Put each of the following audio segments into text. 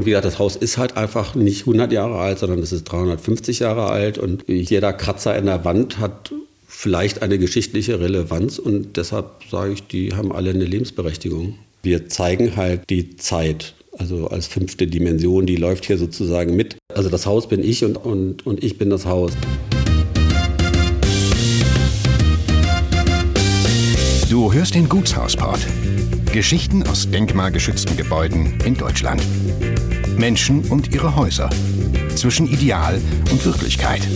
Und wie gesagt, das Haus ist halt einfach nicht 100 Jahre alt, sondern es ist 350 Jahre alt. Und jeder Kratzer in der Wand hat vielleicht eine geschichtliche Relevanz. Und deshalb sage ich, die haben alle eine Lebensberechtigung. Wir zeigen halt die Zeit. Also als fünfte Dimension, die läuft hier sozusagen mit. Also das Haus bin ich und, und, und ich bin das Haus. Du hörst den Gutshausport. Geschichten aus denkmalgeschützten Gebäuden in Deutschland. Menschen und ihre Häuser. Zwischen Ideal und Wirklichkeit.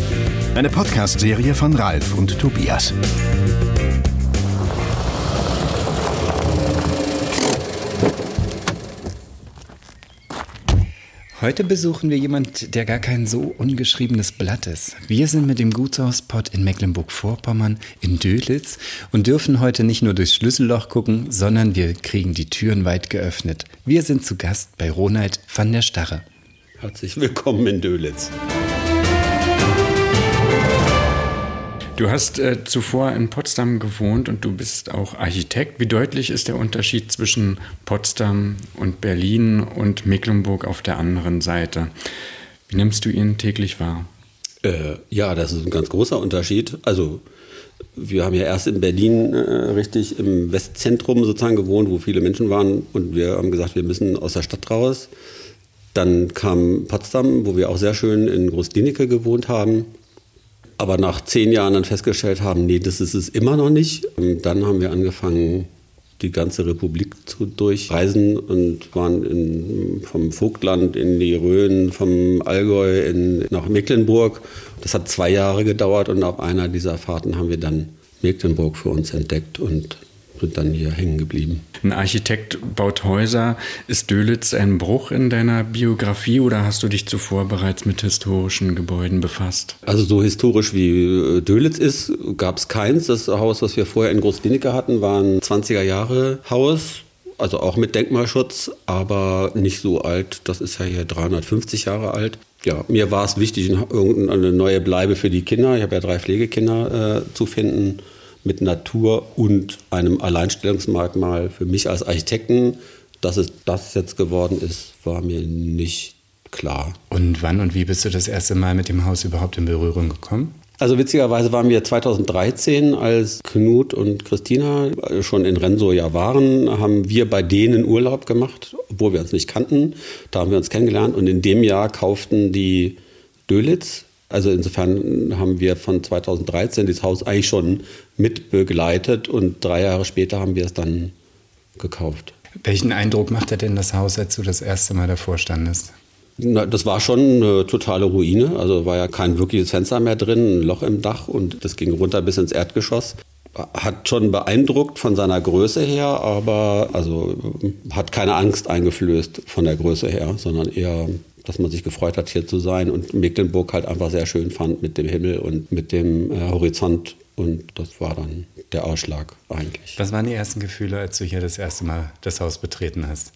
Eine Podcast-Serie von Ralf und Tobias. Heute besuchen wir jemand, der gar kein so ungeschriebenes Blatt ist. Wir sind mit dem Gutshauspott in Mecklenburg-Vorpommern in Dölitz und dürfen heute nicht nur durchs Schlüsselloch gucken, sondern wir kriegen die Türen weit geöffnet. Wir sind zu Gast bei Ronald van der Starre. Herzlich willkommen in Dölitz. Du hast äh, zuvor in Potsdam gewohnt und du bist auch Architekt. Wie deutlich ist der Unterschied zwischen Potsdam und Berlin und Mecklenburg auf der anderen Seite? Wie nimmst du ihn täglich wahr? Äh, ja, das ist ein ganz großer Unterschied. Also wir haben ja erst in Berlin äh, richtig im Westzentrum sozusagen gewohnt, wo viele Menschen waren und wir haben gesagt, wir müssen aus der Stadt raus. Dann kam Potsdam, wo wir auch sehr schön in Großklinike gewohnt haben aber nach zehn Jahren dann festgestellt haben, nee, das ist es immer noch nicht. Und dann haben wir angefangen, die ganze Republik zu durchreisen und waren in, vom Vogtland in die Rhön, vom Allgäu in, nach Mecklenburg. Das hat zwei Jahre gedauert und auf einer dieser Fahrten haben wir dann Mecklenburg für uns entdeckt und sind dann hier hängen geblieben. Ein Architekt baut Häuser. Ist Dölitz ein Bruch in deiner Biografie oder hast du dich zuvor bereits mit historischen Gebäuden befasst? Also so historisch wie äh, Dölitz ist, gab es keins. Das Haus, was wir vorher in Großklinike hatten, war ein 20er Jahre Haus. Also auch mit Denkmalschutz, aber nicht so alt. Das ist ja hier 350 Jahre alt. Ja, mir war es wichtig, irgendeine neue Bleibe für die Kinder. Ich habe ja drei Pflegekinder äh, zu finden mit Natur und einem Alleinstellungsmerkmal für mich als Architekten. Dass es das jetzt geworden ist, war mir nicht klar. Und wann und wie bist du das erste Mal mit dem Haus überhaupt in Berührung gekommen? Also witzigerweise waren wir 2013, als Knut und Christina schon in Renso ja waren, haben wir bei denen Urlaub gemacht, obwohl wir uns nicht kannten. Da haben wir uns kennengelernt und in dem Jahr kauften die Dölitz also insofern haben wir von 2013 das Haus eigentlich schon mit begleitet und drei Jahre später haben wir es dann gekauft. Welchen Eindruck machte denn das Haus, als du das erste Mal davor standest? Na, das war schon eine totale Ruine. Also war ja kein wirkliches Fenster mehr drin, ein Loch im Dach und das ging runter bis ins Erdgeschoss. Hat schon beeindruckt von seiner Größe her, aber also hat keine Angst eingeflößt von der Größe her, sondern eher dass man sich gefreut hat, hier zu sein und Mecklenburg halt einfach sehr schön fand mit dem Himmel und mit dem äh, Horizont. Und das war dann der Ausschlag eigentlich. Was waren die ersten Gefühle, als du hier das erste Mal das Haus betreten hast?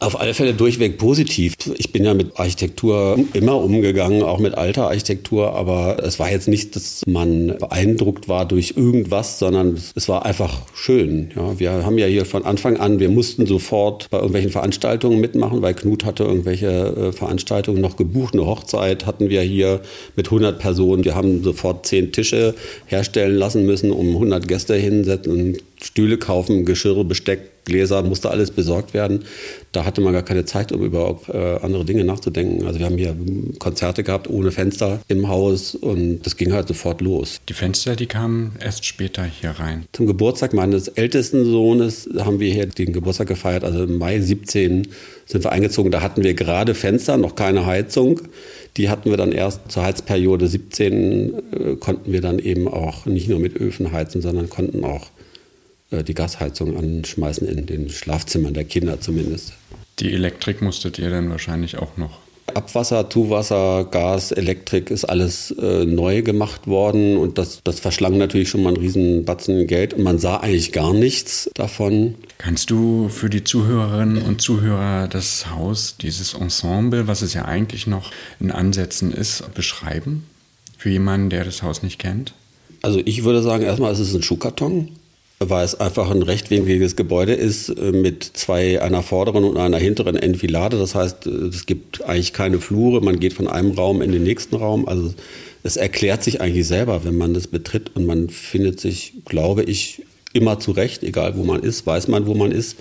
Auf alle Fälle durchweg positiv. Ich bin ja mit Architektur immer umgegangen, auch mit alter Architektur, aber es war jetzt nicht, dass man beeindruckt war durch irgendwas, sondern es war einfach schön. Ja, wir haben ja hier von Anfang an, wir mussten sofort bei irgendwelchen Veranstaltungen mitmachen, weil Knut hatte irgendwelche äh, Veranstaltungen noch gebucht. Eine Hochzeit hatten wir hier mit 100 Personen. Wir haben sofort zehn Tische herstellen lassen müssen, um 100 Gäste hinsetzen Stühle kaufen, Geschirr, Besteck, Gläser, musste alles besorgt werden. Da hatte man gar keine Zeit, um über äh, andere Dinge nachzudenken. Also wir haben hier Konzerte gehabt ohne Fenster im Haus und das ging halt sofort los. Die Fenster, die kamen erst später hier rein. Zum Geburtstag meines ältesten Sohnes haben wir hier den Geburtstag gefeiert. Also im Mai 17 sind wir eingezogen. Da hatten wir gerade Fenster, noch keine Heizung. Die hatten wir dann erst zur Heizperiode 17, äh, konnten wir dann eben auch nicht nur mit Öfen heizen, sondern konnten auch die Gasheizung anschmeißen in den Schlafzimmern der Kinder zumindest. Die Elektrik musstet ihr dann wahrscheinlich auch noch Abwasser, Zuwasser, Gas, Elektrik ist alles äh, neu gemacht worden und das, das verschlang natürlich schon mal einen riesen Batzen Geld und man sah eigentlich gar nichts davon. Kannst du für die Zuhörerinnen und Zuhörer das Haus, dieses Ensemble, was es ja eigentlich noch in Ansätzen ist, beschreiben? Für jemanden, der das Haus nicht kennt? Also ich würde sagen, erstmal ist es ein Schuhkarton weil es einfach ein rechtwinkliges Gebäude ist äh, mit zwei, einer vorderen und einer hinteren Enfilade. Das heißt, äh, es gibt eigentlich keine Flure. Man geht von einem Raum in den nächsten Raum. Also es erklärt sich eigentlich selber, wenn man das betritt und man findet sich, glaube ich, immer zurecht, egal wo man ist, weiß man, wo man ist.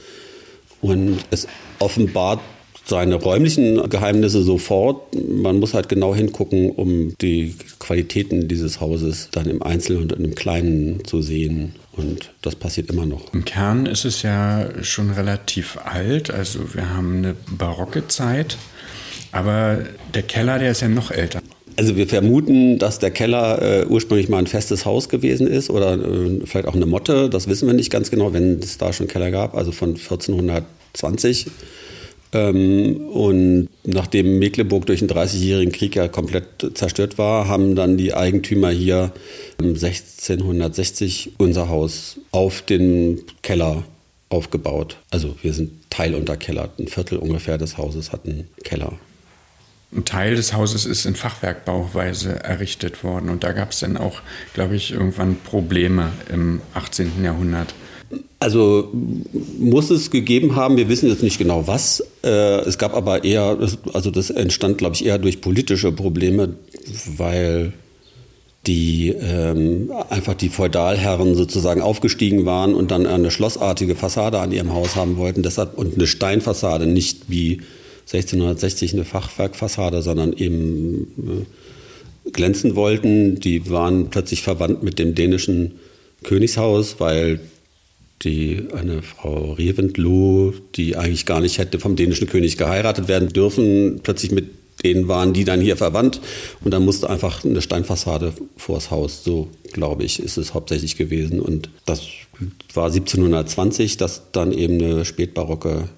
Und es offenbart seine räumlichen Geheimnisse sofort. Man muss halt genau hingucken, um die Qualitäten dieses Hauses dann im Einzelnen und im Kleinen zu sehen. Und das passiert immer noch. Im Kern ist es ja schon relativ alt. Also wir haben eine barocke Zeit. Aber der Keller, der ist ja noch älter. Also wir vermuten, dass der Keller äh, ursprünglich mal ein festes Haus gewesen ist oder äh, vielleicht auch eine Motte. Das wissen wir nicht ganz genau, wenn es da schon Keller gab. Also von 1420 ähm, und nachdem Mecklenburg durch den 30-jährigen Krieg ja komplett zerstört war, haben dann die Eigentümer hier 1660 unser Haus auf den Keller aufgebaut. Also wir sind teilunterkellert. Ein Viertel ungefähr des Hauses hat einen Keller. Ein Teil des Hauses ist in Fachwerkbauweise errichtet worden. Und da gab es dann auch, glaube ich, irgendwann Probleme im 18. Jahrhundert. Also muss es gegeben haben, wir wissen jetzt nicht genau was. Äh, es gab aber eher, also das entstand, glaube ich, eher durch politische Probleme, weil die ähm, einfach die Feudalherren sozusagen aufgestiegen waren und dann eine schlossartige Fassade an ihrem Haus haben wollten. Deshalb und eine Steinfassade, nicht wie 1660 eine Fachwerkfassade, sondern eben äh, glänzen wollten. Die waren plötzlich verwandt mit dem dänischen Königshaus, weil die eine Frau Reventlow, die eigentlich gar nicht hätte vom dänischen König geheiratet werden dürfen, plötzlich mit denen waren die dann hier verwandt und dann musste einfach eine Steinfassade vors Haus. So, glaube ich, ist es hauptsächlich gewesen. Und das war 1720, dass dann eben eine spätbarocke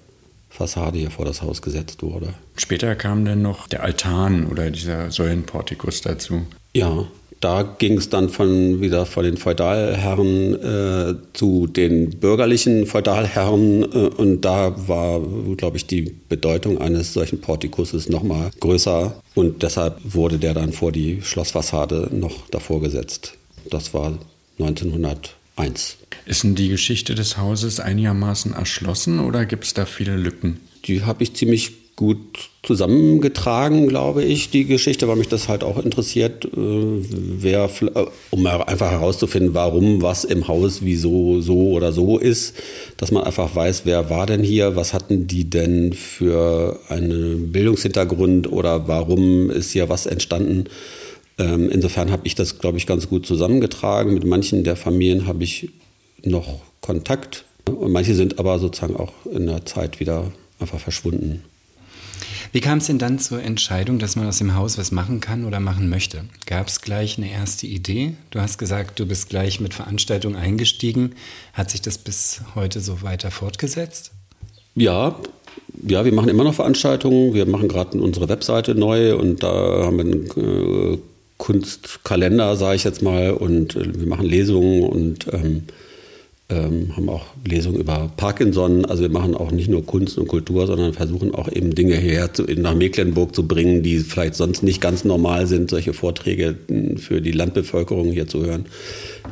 Fassade hier vor das Haus gesetzt wurde. Später kam dann noch der Altan oder dieser Säulenportikus dazu. Ja, da ging es dann von, wieder von den Feudalherren äh, zu den bürgerlichen Feudalherren äh, und da war, glaube ich, die Bedeutung eines solchen Portikusses noch mal größer und deshalb wurde der dann vor die Schlossfassade noch davor gesetzt. Das war 1901. Ist denn die Geschichte des Hauses einigermaßen erschlossen oder gibt es da viele Lücken? Die habe ich ziemlich gut zusammengetragen, glaube ich, die Geschichte, weil mich das halt auch interessiert, äh, wer, äh, um einfach herauszufinden, warum was im Haus wieso so oder so ist, dass man einfach weiß, wer war denn hier, was hatten die denn für einen Bildungshintergrund oder warum ist hier was entstanden. Ähm, insofern habe ich das, glaube ich, ganz gut zusammengetragen. Mit manchen der Familien habe ich noch Kontakt und manche sind aber sozusagen auch in der Zeit wieder einfach verschwunden. Wie kam es denn dann zur Entscheidung, dass man aus dem Haus was machen kann oder machen möchte? Gab es gleich eine erste Idee? Du hast gesagt, du bist gleich mit Veranstaltungen eingestiegen. Hat sich das bis heute so weiter fortgesetzt? Ja, ja, wir machen immer noch Veranstaltungen. Wir machen gerade unsere Webseite neu und da haben wir einen äh, Kunstkalender, sage ich jetzt mal, und äh, wir machen Lesungen und ähm, ähm, haben auch Lesungen über Parkinson. Also wir machen auch nicht nur Kunst und Kultur, sondern versuchen auch eben Dinge hierher zu, nach Mecklenburg zu bringen, die vielleicht sonst nicht ganz normal sind, solche Vorträge hm, für die Landbevölkerung hier zu hören.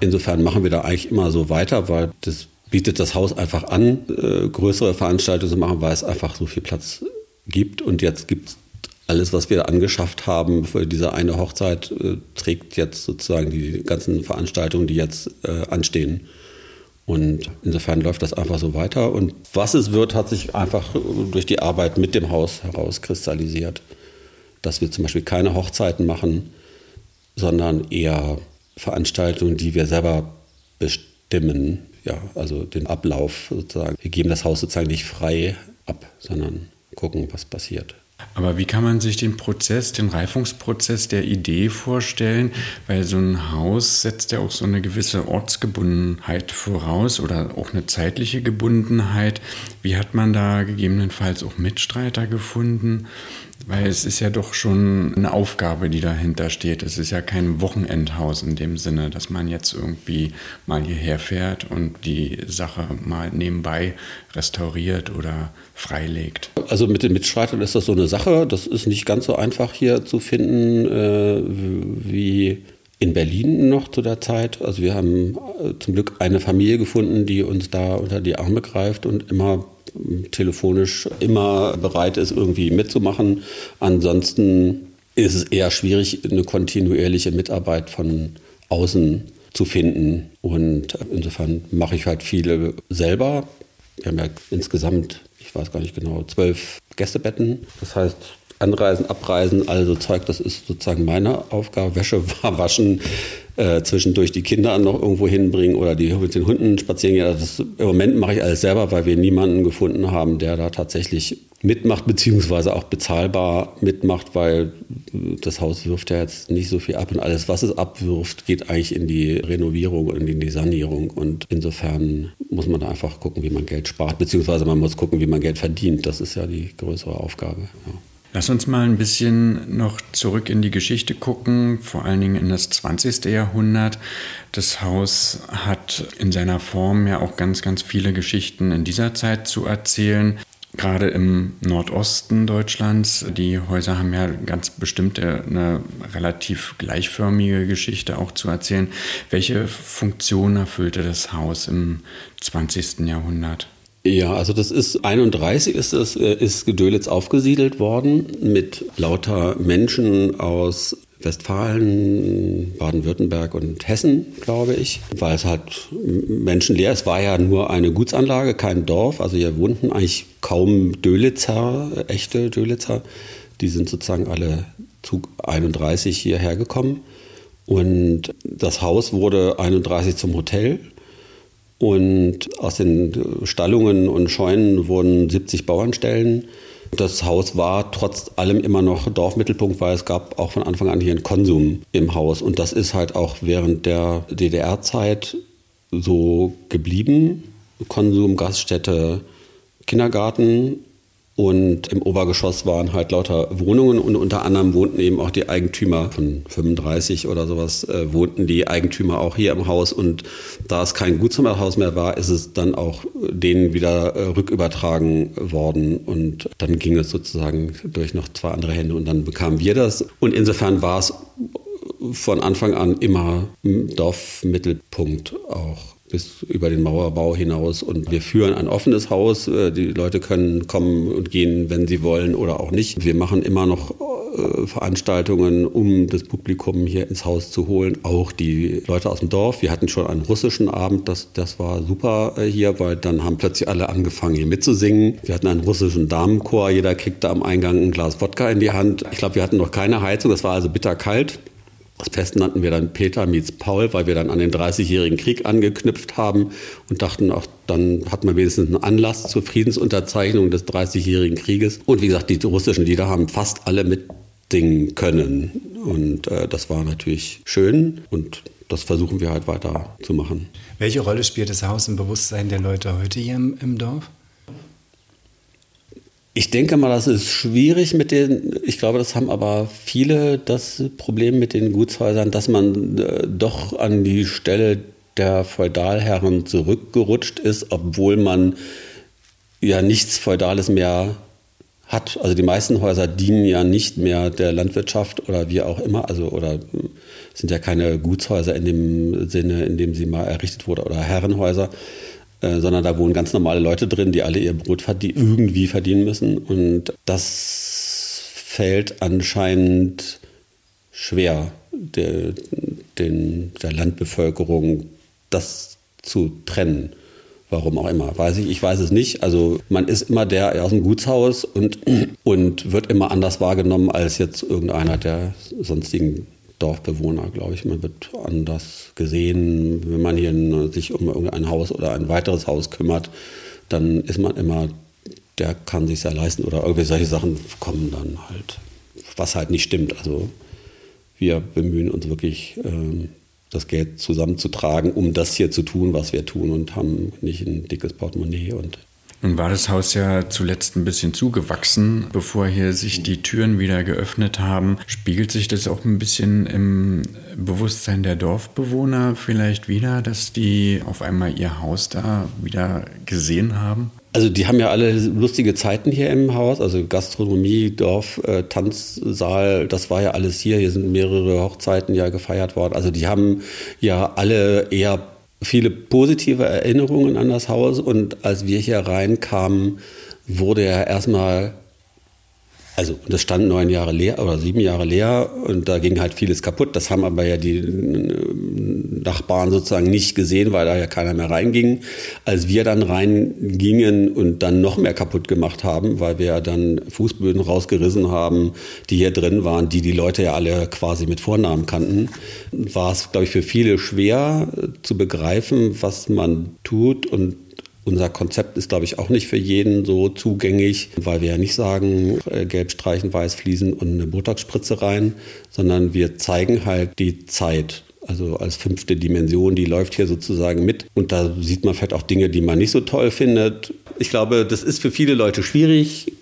Insofern machen wir da eigentlich immer so weiter, weil das bietet das Haus einfach an, äh, größere Veranstaltungen zu machen, weil es einfach so viel Platz gibt. Und jetzt gibt es alles, was wir angeschafft haben für diese eine Hochzeit, äh, trägt jetzt sozusagen die ganzen Veranstaltungen, die jetzt äh, anstehen. Und insofern läuft das einfach so weiter. Und was es wird, hat sich einfach durch die Arbeit mit dem Haus herauskristallisiert. Dass wir zum Beispiel keine Hochzeiten machen, sondern eher Veranstaltungen, die wir selber bestimmen. Ja, also den Ablauf sozusagen. Wir geben das Haus sozusagen nicht frei ab, sondern gucken, was passiert. Aber wie kann man sich den Prozess, den Reifungsprozess der Idee vorstellen? Weil so ein Haus setzt ja auch so eine gewisse Ortsgebundenheit voraus oder auch eine zeitliche Gebundenheit. Wie hat man da gegebenenfalls auch Mitstreiter gefunden? Weil es ist ja doch schon eine Aufgabe, die dahinter steht. Es ist ja kein Wochenendhaus in dem Sinne, dass man jetzt irgendwie mal hierher fährt und die Sache mal nebenbei restauriert oder freilegt. Also mit den Mitstreitern ist das so eine Sache. Das ist nicht ganz so einfach hier zu finden äh, wie in Berlin noch zu der Zeit. Also wir haben äh, zum Glück eine Familie gefunden, die uns da unter die Arme greift und immer telefonisch immer bereit ist, irgendwie mitzumachen. Ansonsten ist es eher schwierig, eine kontinuierliche Mitarbeit von außen zu finden. Und insofern mache ich halt viele selber. Wir haben ja insgesamt, ich weiß gar nicht genau, zwölf Gästebetten. Das heißt, Anreisen, Abreisen, also Zeug, das ist sozusagen meine Aufgabe. Wäsche waschen, äh, zwischendurch die Kinder noch irgendwo hinbringen oder die mit den Hunden spazieren gehen. Also Im Moment mache ich alles selber, weil wir niemanden gefunden haben, der da tatsächlich mitmacht, beziehungsweise auch bezahlbar mitmacht, weil das Haus wirft ja jetzt nicht so viel ab und alles, was es abwirft, geht eigentlich in die Renovierung und in die Sanierung. Und insofern muss man da einfach gucken, wie man Geld spart, beziehungsweise man muss gucken, wie man Geld verdient. Das ist ja die größere Aufgabe. Ja. Lass uns mal ein bisschen noch zurück in die Geschichte gucken, vor allen Dingen in das 20. Jahrhundert. Das Haus hat in seiner Form ja auch ganz, ganz viele Geschichten in dieser Zeit zu erzählen. Gerade im Nordosten Deutschlands, die Häuser haben ja ganz bestimmt eine relativ gleichförmige Geschichte auch zu erzählen. Welche Funktion erfüllte das Haus im 20. Jahrhundert? Ja, also das ist 31 ist es äh, ist Gedölitz aufgesiedelt worden mit lauter Menschen aus Westfalen, Baden-Württemberg und Hessen, glaube ich, weil es halt menschenleer ist. Es war ja nur eine Gutsanlage, kein Dorf. Also hier wohnten eigentlich kaum Dölitzer, echte Dölitzer. Die sind sozusagen alle zu 31 hierher gekommen. Und das Haus wurde 31 zum Hotel. Und aus den Stallungen und Scheunen wurden 70 Bauernstellen. Das Haus war trotz allem immer noch Dorfmittelpunkt, weil es gab auch von Anfang an hier einen Konsum im Haus. Und das ist halt auch während der DDR-Zeit so geblieben. Konsum, Gaststätte, Kindergarten und im Obergeschoss waren halt lauter Wohnungen und unter anderem wohnten eben auch die Eigentümer von 35 oder sowas, äh, wohnten die Eigentümer auch hier im Haus. Und da es kein Gutshaus mehr war, ist es dann auch denen wieder äh, rückübertragen worden. Und dann ging es sozusagen durch noch zwei andere Hände und dann bekamen wir das. Und insofern war es von Anfang an immer Dorfmittelpunkt auch bis über den Mauerbau hinaus. Und wir führen ein offenes Haus. Äh, die Leute können kommen und gehen, wenn sie wollen oder auch nicht. Wir machen immer noch äh, Veranstaltungen, um das Publikum hier ins Haus zu holen. Auch die Leute aus dem Dorf. Wir hatten schon einen russischen Abend. Das, das war super äh, hier, weil dann haben plötzlich alle angefangen, hier mitzusingen. Wir hatten einen russischen Damenchor. Jeder kriegte am Eingang ein Glas Wodka in die Hand. Ich glaube, wir hatten noch keine Heizung. Es war also bitterkalt. Das Fest nannten wir dann Peter meets Paul, weil wir dann an den 30-jährigen Krieg angeknüpft haben und dachten, auch dann hat man wenigstens einen Anlass zur Friedensunterzeichnung des 30-jährigen Krieges. Und wie gesagt, die russischen Lieder haben fast alle mitsingen können. Und äh, das war natürlich schön und das versuchen wir halt weiter zu machen. Welche Rolle spielt das Haus im Bewusstsein der Leute heute hier im, im Dorf? Ich denke mal, das ist schwierig mit den, ich glaube, das haben aber viele das Problem mit den Gutshäusern, dass man äh, doch an die Stelle der Feudalherren zurückgerutscht ist, obwohl man ja nichts Feudales mehr hat. Also die meisten Häuser dienen ja nicht mehr der Landwirtschaft oder wie auch immer, also oder sind ja keine Gutshäuser in dem Sinne, in dem sie mal errichtet wurden oder Herrenhäuser, äh, sondern da wohnen ganz normale Leute drin, die alle ihr Brot verdien irgendwie verdienen müssen. Und das fällt anscheinend schwer, der, den, der Landbevölkerung das zu trennen. Warum auch immer, weiß ich, ich weiß es nicht. Also man ist immer der aus dem Gutshaus und, und wird immer anders wahrgenommen als jetzt irgendeiner der sonstigen Dorfbewohner, glaube ich. Man wird anders gesehen. Wenn man hier sich um irgendein Haus oder ein weiteres Haus kümmert, dann ist man immer der kann sich ja leisten oder irgendwie solche Sachen kommen dann halt, was halt nicht stimmt. Also wir bemühen uns wirklich, ähm, das Geld zusammenzutragen, um das hier zu tun, was wir tun und haben nicht ein dickes Portemonnaie und nun war das Haus ja zuletzt ein bisschen zugewachsen, bevor hier sich die Türen wieder geöffnet haben. Spiegelt sich das auch ein bisschen im Bewusstsein der Dorfbewohner vielleicht wieder, dass die auf einmal ihr Haus da wieder gesehen haben? Also die haben ja alle lustige Zeiten hier im Haus, also Gastronomie, Dorf, äh, Tanzsaal, das war ja alles hier. Hier sind mehrere Hochzeiten ja gefeiert worden. Also die haben ja alle eher viele positive Erinnerungen an das Haus. Und als wir hier reinkamen, wurde er erstmal also das stand neun Jahre leer oder sieben Jahre leer und da ging halt vieles kaputt. Das haben aber ja die äh, Nachbarn sozusagen nicht gesehen, weil da ja keiner mehr reinging. Als wir dann reingingen und dann noch mehr kaputt gemacht haben, weil wir ja dann Fußböden rausgerissen haben, die hier drin waren, die die Leute ja alle quasi mit Vornamen kannten, war es, glaube ich, für viele schwer zu begreifen, was man tut und unser Konzept ist, glaube ich, auch nicht für jeden so zugänglich, weil wir ja nicht sagen, äh, gelb streichen, weiß fließen und eine Botox-Spritze rein, sondern wir zeigen halt die Zeit. Also als fünfte Dimension, die läuft hier sozusagen mit. Und da sieht man vielleicht auch Dinge, die man nicht so toll findet. Ich glaube, das ist für viele Leute schwierig,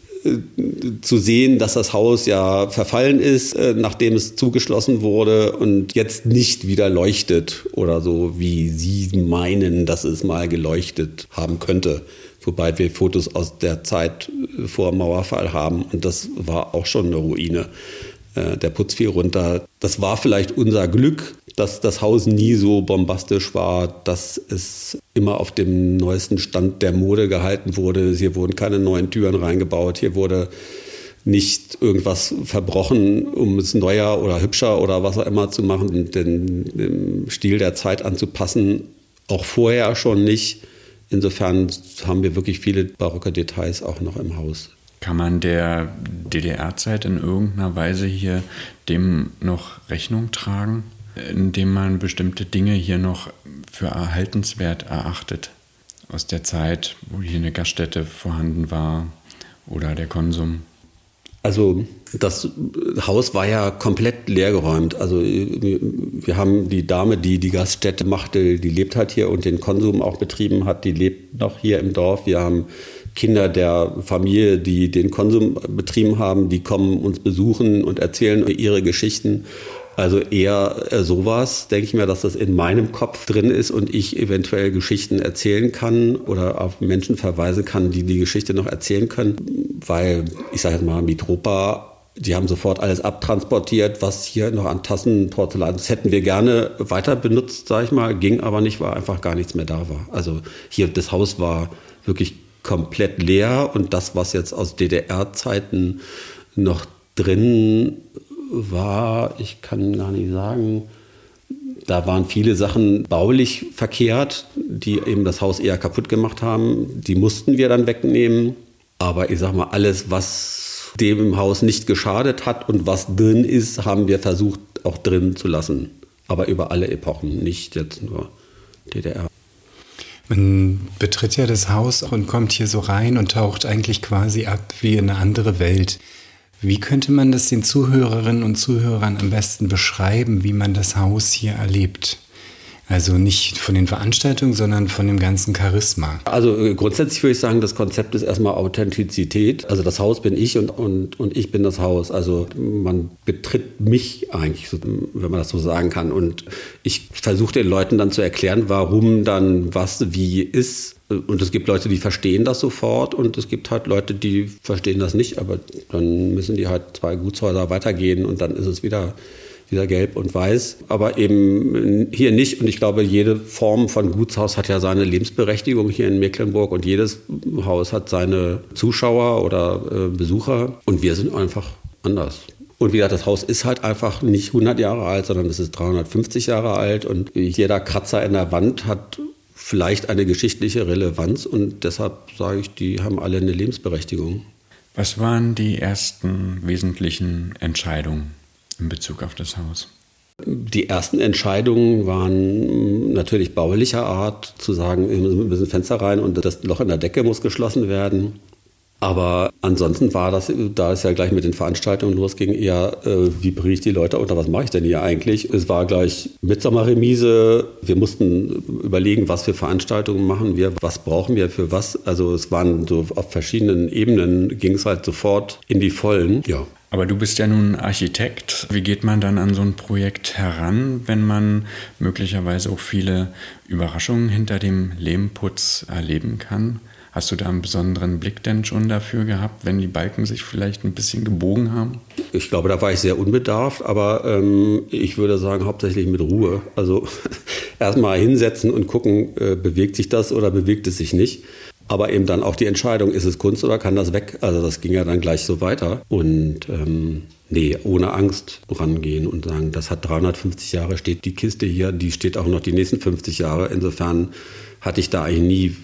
zu sehen, dass das Haus ja verfallen ist, äh, nachdem es zugeschlossen wurde und jetzt nicht wieder leuchtet oder so, wie Sie meinen, dass es mal geleuchtet haben könnte. Wobei wir Fotos aus der Zeit vor Mauerfall haben und das war auch schon eine Ruine. Äh, der Putz fiel runter. Das war vielleicht unser Glück, dass das Haus nie so bombastisch war, dass es immer auf dem neuesten Stand der Mode gehalten wurde. Hier wurden keine neuen Türen reingebaut. Hier wurde nicht irgendwas verbrochen, um es neuer oder hübscher oder was auch immer zu machen, den, den Stil der Zeit anzupassen. Auch vorher schon nicht. Insofern haben wir wirklich viele barocke Details auch noch im Haus. Kann man der DDR-Zeit in irgendeiner Weise hier dem noch Rechnung tragen? Indem man bestimmte Dinge hier noch für erhaltenswert erachtet. Aus der Zeit, wo hier eine Gaststätte vorhanden war oder der Konsum. Also das Haus war ja komplett leergeräumt. Also wir haben die Dame, die die Gaststätte machte, die lebt halt hier und den Konsum auch betrieben hat, die lebt noch hier im Dorf. Wir haben Kinder der Familie, die den Konsum betrieben haben, die kommen uns besuchen und erzählen ihre Geschichten. Also eher äh, sowas, denke ich mir, dass das in meinem Kopf drin ist und ich eventuell Geschichten erzählen kann oder auf Menschen verweisen kann, die die Geschichte noch erzählen können. Weil, ich sage jetzt mal, Mitropa die haben sofort alles abtransportiert, was hier noch an Tassen, Porzellan, das hätten wir gerne weiter benutzt, sage ich mal, ging aber nicht, weil einfach gar nichts mehr da war. Also hier, das Haus war wirklich komplett leer und das, was jetzt aus DDR-Zeiten noch drin war, ich kann gar nicht sagen, da waren viele Sachen baulich verkehrt, die eben das Haus eher kaputt gemacht haben. Die mussten wir dann wegnehmen. Aber ich sag mal, alles, was dem Haus nicht geschadet hat und was drin ist, haben wir versucht auch drin zu lassen. Aber über alle Epochen, nicht jetzt nur DDR. Man betritt ja das Haus und kommt hier so rein und taucht eigentlich quasi ab wie in eine andere Welt. Wie könnte man das den Zuhörerinnen und Zuhörern am besten beschreiben, wie man das Haus hier erlebt? Also nicht von den Veranstaltungen, sondern von dem ganzen Charisma. Also äh, grundsätzlich würde ich sagen, das Konzept ist erstmal Authentizität. Also das Haus bin ich und, und, und ich bin das Haus. Also man betritt mich eigentlich, wenn man das so sagen kann. Und ich versuche den Leuten dann zu erklären, warum dann was wie ist. Und es gibt Leute, die verstehen das sofort und es gibt halt Leute, die verstehen das nicht, aber dann müssen die halt zwei Gutshäuser weitergehen und dann ist es wieder wieder gelb und weiß, aber eben hier nicht. Und ich glaube, jede Form von Gutshaus hat ja seine Lebensberechtigung hier in Mecklenburg und jedes Haus hat seine Zuschauer oder äh, Besucher und wir sind einfach anders. Und wie gesagt, das Haus ist halt einfach nicht 100 Jahre alt, sondern es ist 350 Jahre alt und jeder Kratzer in der Wand hat vielleicht eine geschichtliche Relevanz und deshalb sage ich, die haben alle eine Lebensberechtigung. Was waren die ersten wesentlichen Entscheidungen? in Bezug auf das Haus? Die ersten Entscheidungen waren natürlich baulicher Art, zu sagen, wir müssen Fenster rein und das Loch in der Decke muss geschlossen werden. Aber ansonsten war das, da es ja gleich mit den Veranstaltungen losging, eher, äh, wie bringe ich die Leute unter, was mache ich denn hier eigentlich? Es war gleich Mitsommerremise. Wir mussten überlegen, was für Veranstaltungen machen wir, was brauchen wir für was. Also es waren so auf verschiedenen Ebenen, ging es halt sofort in die Vollen. Ja. Aber du bist ja nun Architekt. Wie geht man dann an so ein Projekt heran, wenn man möglicherweise auch viele Überraschungen hinter dem Lehmputz erleben kann? Hast du da einen besonderen Blick denn schon dafür gehabt, wenn die Balken sich vielleicht ein bisschen gebogen haben? Ich glaube, da war ich sehr unbedarft, aber ähm, ich würde sagen, hauptsächlich mit Ruhe. Also erstmal hinsetzen und gucken, äh, bewegt sich das oder bewegt es sich nicht. Aber eben dann auch die Entscheidung, ist es Kunst oder kann das weg? Also das ging ja dann gleich so weiter. Und ähm, nee, ohne Angst rangehen und sagen, das hat 350 Jahre, steht die Kiste hier, die steht auch noch die nächsten 50 Jahre. Insofern hatte ich da eigentlich nie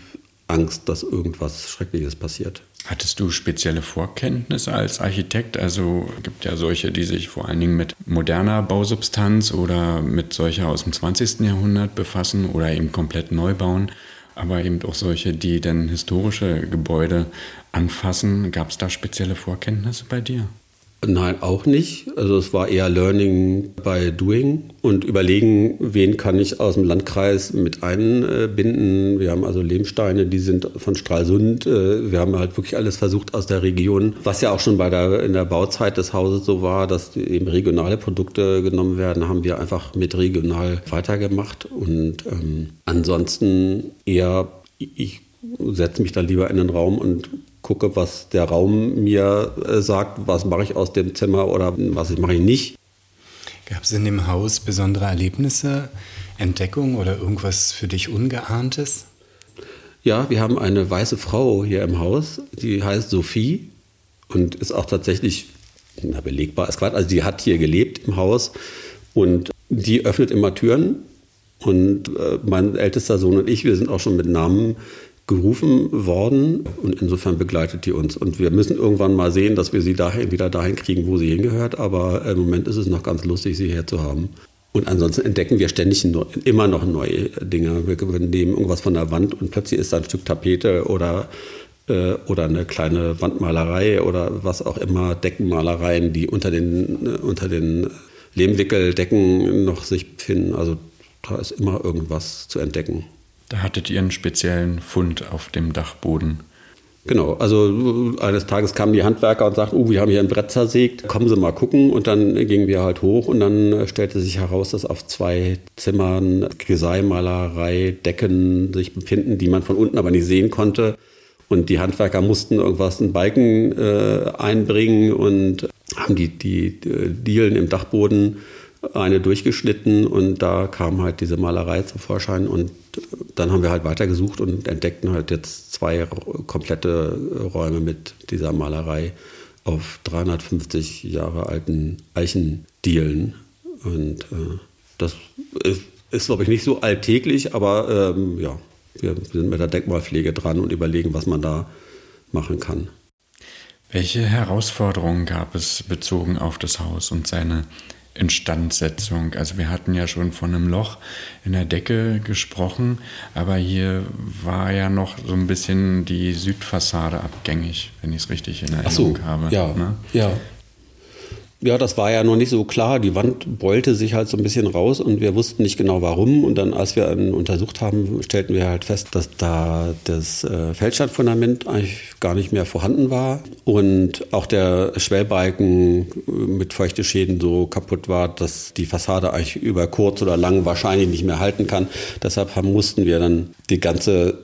Angst, dass irgendwas Schreckliches passiert. Hattest du spezielle Vorkenntnisse als Architekt? Also gibt ja solche, die sich vor allen Dingen mit moderner Bausubstanz oder mit solcher aus dem 20. Jahrhundert befassen oder eben komplett neu bauen, aber eben auch solche, die dann historische Gebäude anfassen. Gab es da spezielle Vorkenntnisse bei dir? Nein, auch nicht. Also es war eher Learning by Doing und überlegen, wen kann ich aus dem Landkreis mit einbinden. Wir haben also Lehmsteine, die sind von Stralsund. Äh, wir haben halt wirklich alles versucht aus der Region, was ja auch schon bei der, in der Bauzeit des Hauses so war, dass eben regionale Produkte genommen werden, haben wir einfach mit regional weitergemacht. Und ähm, ansonsten eher, ich setze mich dann lieber in den Raum und gucke, was der Raum mir äh, sagt, was mache ich aus dem Zimmer oder was mache ich nicht. Gab es in dem Haus besondere Erlebnisse, Entdeckungen oder irgendwas für dich Ungeahntes? Ja, wir haben eine weiße Frau hier im Haus, die heißt Sophie und ist auch tatsächlich na, belegbar. Ist Quatsch. Also die hat hier gelebt im Haus und die öffnet immer Türen. Und äh, mein ältester Sohn und ich, wir sind auch schon mit Namen gerufen worden und insofern begleitet die uns. Und wir müssen irgendwann mal sehen, dass wir sie dahin, wieder dahin kriegen, wo sie hingehört. Aber im Moment ist es noch ganz lustig, sie hier zu haben. Und ansonsten entdecken wir ständig immer noch neue Dinge. Wir nehmen irgendwas von der Wand und plötzlich ist da ein Stück Tapete oder, äh, oder eine kleine Wandmalerei oder was auch immer, Deckenmalereien, die unter den, äh, unter den Lehmwickeldecken noch sich befinden. Also da ist immer irgendwas zu entdecken. Da hattet ihr einen speziellen Fund auf dem Dachboden. Genau, also eines Tages kamen die Handwerker und sagten, oh, wir haben hier ein Brett zersägt, kommen Sie mal gucken. Und dann gingen wir halt hoch und dann stellte sich heraus, dass auf zwei Zimmern Grisaille-Malerei, Decken sich befinden, die man von unten aber nicht sehen konnte. Und die Handwerker mussten irgendwas, einen Balken äh, einbringen und haben die, die, die äh, Dielen im Dachboden eine durchgeschnitten und da kam halt diese Malerei zum Vorschein und dann haben wir halt weitergesucht und entdeckten halt jetzt zwei komplette Räume mit dieser Malerei auf 350 Jahre alten Eichendielen und äh, das ist, ist glaube ich, nicht so alltäglich, aber ähm, ja, wir sind mit der Denkmalpflege dran und überlegen, was man da machen kann. Welche Herausforderungen gab es bezogen auf das Haus und seine Instandsetzung. Also wir hatten ja schon von einem Loch in der Decke gesprochen, aber hier war ja noch so ein bisschen die Südfassade abgängig, wenn ich es richtig in Erinnerung so, habe. Ja, ne? ja. Ja, das war ja noch nicht so klar. Die Wand beulte sich halt so ein bisschen raus und wir wussten nicht genau warum. Und dann, als wir ihn untersucht haben, stellten wir halt fest, dass da das äh, Feldstandfundament eigentlich gar nicht mehr vorhanden war und auch der Schwellbalken äh, mit feuchte Schäden so kaputt war, dass die Fassade eigentlich über kurz oder lang wahrscheinlich nicht mehr halten kann. Deshalb haben, mussten wir dann die ganze,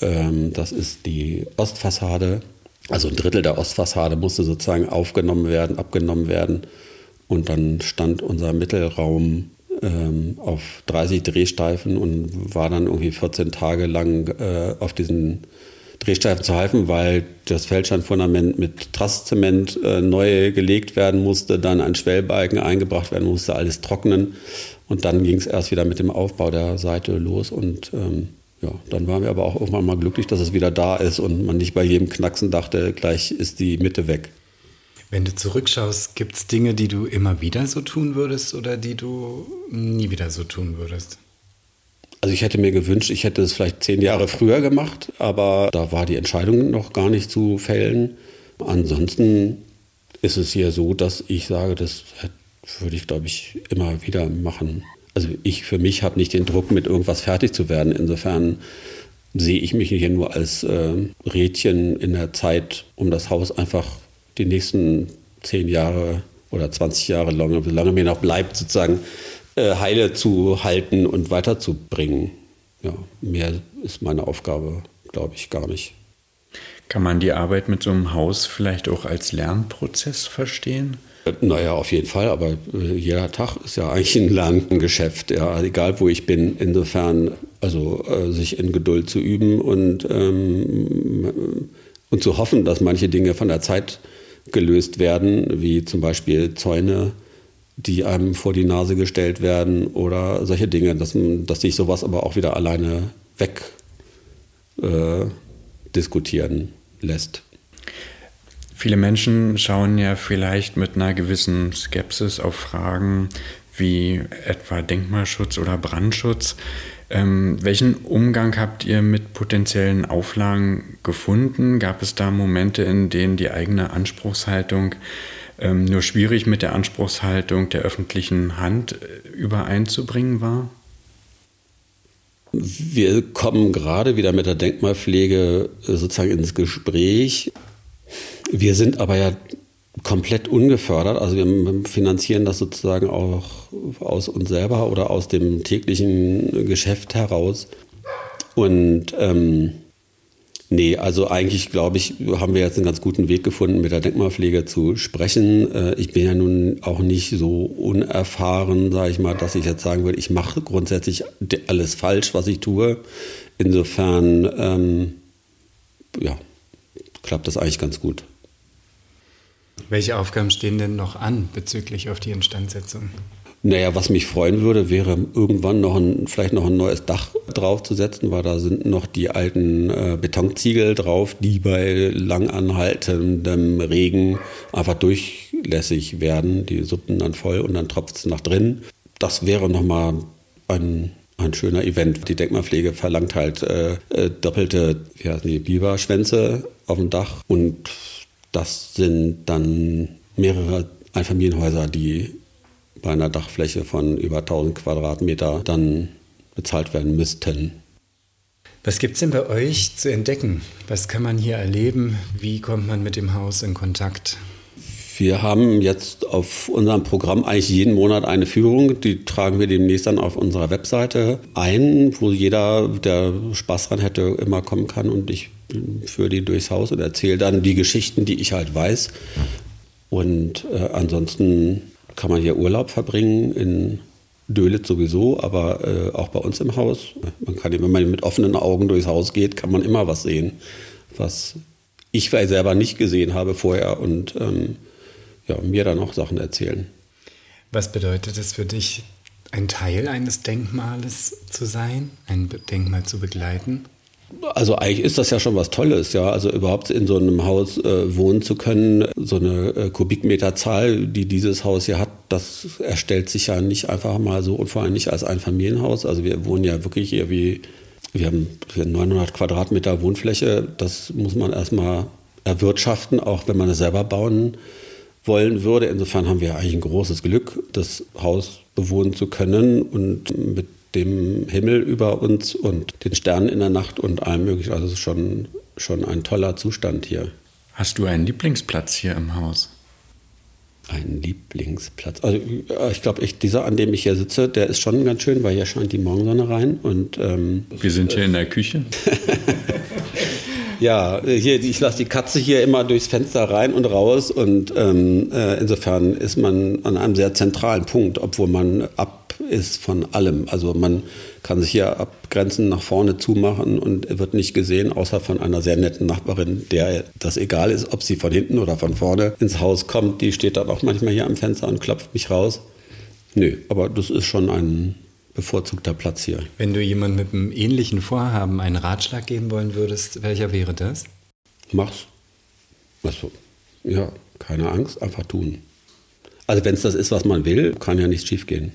ähm, das ist die Ostfassade, also ein Drittel der Ostfassade musste sozusagen aufgenommen werden, abgenommen werden. Und dann stand unser Mittelraum ähm, auf 30 Drehsteifen und war dann irgendwie 14 Tage lang äh, auf diesen Drehsteifen zu halten, weil das Feldsteinfundament mit Trasszement äh, neu gelegt werden musste, dann ein Schwellbalken eingebracht werden musste, alles trocknen. Und dann ging es erst wieder mit dem Aufbau der Seite los und ähm, ja, dann waren wir aber auch irgendwann mal glücklich, dass es wieder da ist und man nicht bei jedem Knacksen dachte, gleich ist die Mitte weg. Wenn du zurückschaust, gibt es Dinge, die du immer wieder so tun würdest oder die du nie wieder so tun würdest? Also ich hätte mir gewünscht, ich hätte es vielleicht zehn Jahre früher gemacht, aber da war die Entscheidung noch gar nicht zu fällen. Ansonsten ist es hier so, dass ich sage, das würde ich, glaube ich, immer wieder machen. Also ich für mich habe nicht den Druck, mit irgendwas fertig zu werden. Insofern sehe ich mich hier nur als äh, Rädchen in der Zeit, um das Haus einfach die nächsten zehn Jahre oder 20 Jahre lang, solange mir noch bleibt, sozusagen äh, heile zu halten und weiterzubringen. Ja, mehr ist meine Aufgabe, glaube ich, gar nicht. Kann man die Arbeit mit so einem Haus vielleicht auch als Lernprozess verstehen? Naja, auf jeden Fall, aber äh, jeder Tag ist ja eigentlich ein Lerngeschäft, ja, egal wo ich bin. Insofern, also äh, sich in Geduld zu üben und, ähm, und zu hoffen, dass manche Dinge von der Zeit gelöst werden, wie zum Beispiel Zäune, die einem vor die Nase gestellt werden oder solche Dinge, dass, dass sich sowas aber auch wieder alleine weg äh, diskutieren lässt. Viele Menschen schauen ja vielleicht mit einer gewissen Skepsis auf Fragen wie etwa Denkmalschutz oder Brandschutz. Ähm, welchen Umgang habt ihr mit potenziellen Auflagen gefunden? Gab es da Momente, in denen die eigene Anspruchshaltung ähm, nur schwierig mit der Anspruchshaltung der öffentlichen Hand äh, übereinzubringen war? Wir kommen gerade wieder mit der Denkmalpflege äh, sozusagen ins Gespräch. Wir sind aber ja komplett ungefördert. Also wir finanzieren das sozusagen auch aus uns selber oder aus dem täglichen Geschäft heraus. Und ähm, nee, also eigentlich glaube ich, haben wir jetzt einen ganz guten Weg gefunden, mit der Denkmalpflege zu sprechen. Äh, ich bin ja nun auch nicht so unerfahren, sage ich mal, dass ich jetzt sagen würde, ich mache grundsätzlich alles falsch, was ich tue. Insofern, ähm, ja, klappt das eigentlich ganz gut. Welche Aufgaben stehen denn noch an bezüglich auf die Instandsetzung? Naja, was mich freuen würde, wäre irgendwann noch ein, vielleicht noch ein neues Dach draufzusetzen, weil da sind noch die alten äh, Betonziegel drauf, die bei langanhaltendem Regen einfach durchlässig werden. Die suppen dann voll und dann tropft es nach drin. Das wäre nochmal ein, ein schöner Event. Die Denkmalpflege verlangt halt äh, äh, doppelte wie heißen die, Biberschwänze auf dem Dach und das sind dann mehrere Einfamilienhäuser, die bei einer Dachfläche von über 1000 Quadratmeter dann bezahlt werden müssten. Was gibt es denn bei euch zu entdecken? Was kann man hier erleben? Wie kommt man mit dem Haus in Kontakt? Wir haben jetzt auf unserem Programm eigentlich jeden Monat eine Führung. Die tragen wir demnächst dann auf unserer Webseite ein, wo jeder, der Spaß dran hätte, immer kommen kann und ich führe die durchs Haus und erzähle dann die Geschichten, die ich halt weiß. Und äh, ansonsten kann man hier Urlaub verbringen in Dölitz sowieso, aber äh, auch bei uns im Haus. Man kann, wenn man mit offenen Augen durchs Haus geht, kann man immer was sehen, was ich selber nicht gesehen habe vorher und ähm, ja, mir dann auch Sachen erzählen. Was bedeutet es für dich, ein Teil eines Denkmales zu sein, ein Denkmal zu begleiten? Also eigentlich ist das ja schon was Tolles, ja. Also überhaupt in so einem Haus äh, wohnen zu können, so eine äh, Kubikmeterzahl, die dieses Haus hier hat, das erstellt sich ja nicht einfach mal so und vor allem nicht als ein Familienhaus. Also wir wohnen ja wirklich hier wie, wir haben hier 900 Quadratmeter Wohnfläche. Das muss man erstmal erwirtschaften, auch wenn man es selber bauen wollen würde. Insofern haben wir eigentlich ein großes Glück, das Haus bewohnen zu können und mit dem Himmel über uns und den Sternen in der Nacht und allem möglichen. Also es ist schon, schon ein toller Zustand hier. Hast du einen Lieblingsplatz hier im Haus? Ein Lieblingsplatz. Also ich glaube, ich, dieser, an dem ich hier sitze, der ist schon ganz schön, weil hier scheint die Morgensonne rein. Und, ähm, Wir sind hier in der Küche. ja, hier, ich lasse die Katze hier immer durchs Fenster rein und raus. Und ähm, äh, insofern ist man an einem sehr zentralen Punkt, obwohl man ab ist von allem. Also man kann sich hier abgrenzen, nach vorne zumachen und wird nicht gesehen, außer von einer sehr netten Nachbarin, der das egal ist, ob sie von hinten oder von vorne ins Haus kommt. Die steht dann auch manchmal hier am Fenster und klopft mich raus. Nö, aber das ist schon ein bevorzugter Platz hier. Wenn du jemand mit einem ähnlichen Vorhaben einen Ratschlag geben wollen würdest, welcher wäre das? Mach's. Also, ja, keine Angst, einfach tun. Also wenn es das ist, was man will, kann ja nichts schiefgehen.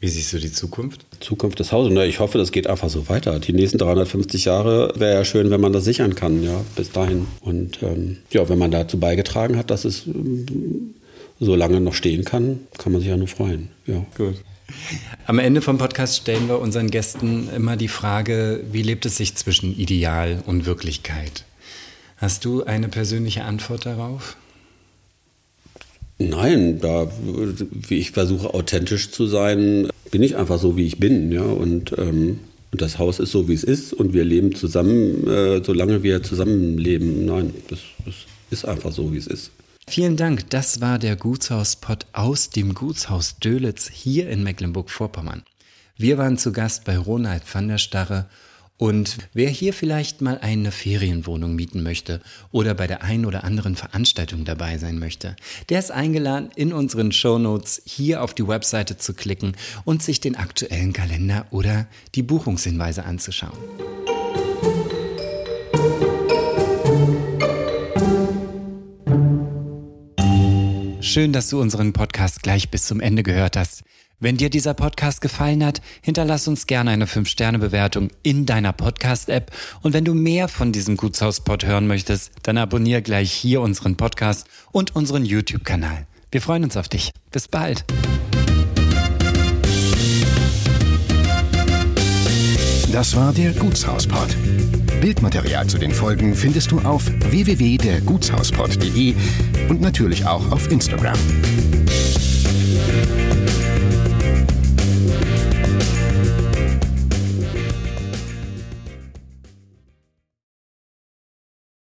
Wie siehst du die Zukunft? Zukunft des Hauses. Na, ich hoffe, das geht einfach so weiter. Die nächsten 350 Jahre wäre ja schön, wenn man das sichern kann, ja, bis dahin. Und ähm, ja, wenn man dazu beigetragen hat, dass es ähm, so lange noch stehen kann, kann man sich ja nur freuen. Ja. Gut. Am Ende vom Podcast stellen wir unseren Gästen immer die Frage, wie lebt es sich zwischen Ideal und Wirklichkeit? Hast du eine persönliche Antwort darauf? Nein, da wie ich versuche authentisch zu sein, bin ich einfach so wie ich bin, ja und ähm, das Haus ist so wie es ist und wir leben zusammen, äh, solange wir zusammenleben. Nein, das, das ist einfach so wie es ist. Vielen Dank. Das war der Gutshauspot aus dem Gutshaus Dölitz hier in Mecklenburg-Vorpommern. Wir waren zu Gast bei Ronald van der Starre und wer hier vielleicht mal eine Ferienwohnung mieten möchte oder bei der einen oder anderen Veranstaltung dabei sein möchte, der ist eingeladen, in unseren Shownotes hier auf die Webseite zu klicken und sich den aktuellen Kalender oder die Buchungshinweise anzuschauen. Schön, dass du unseren Podcast gleich bis zum Ende gehört hast. Wenn dir dieser Podcast gefallen hat, hinterlass uns gerne eine 5-Sterne-Bewertung in deiner Podcast-App. Und wenn du mehr von diesem Gutshauspod hören möchtest, dann abonniere gleich hier unseren Podcast und unseren YouTube-Kanal. Wir freuen uns auf dich. Bis bald. Das war der Gutshauspod. Bildmaterial zu den Folgen findest du auf www.dergutshauspod.de und natürlich auch auf Instagram.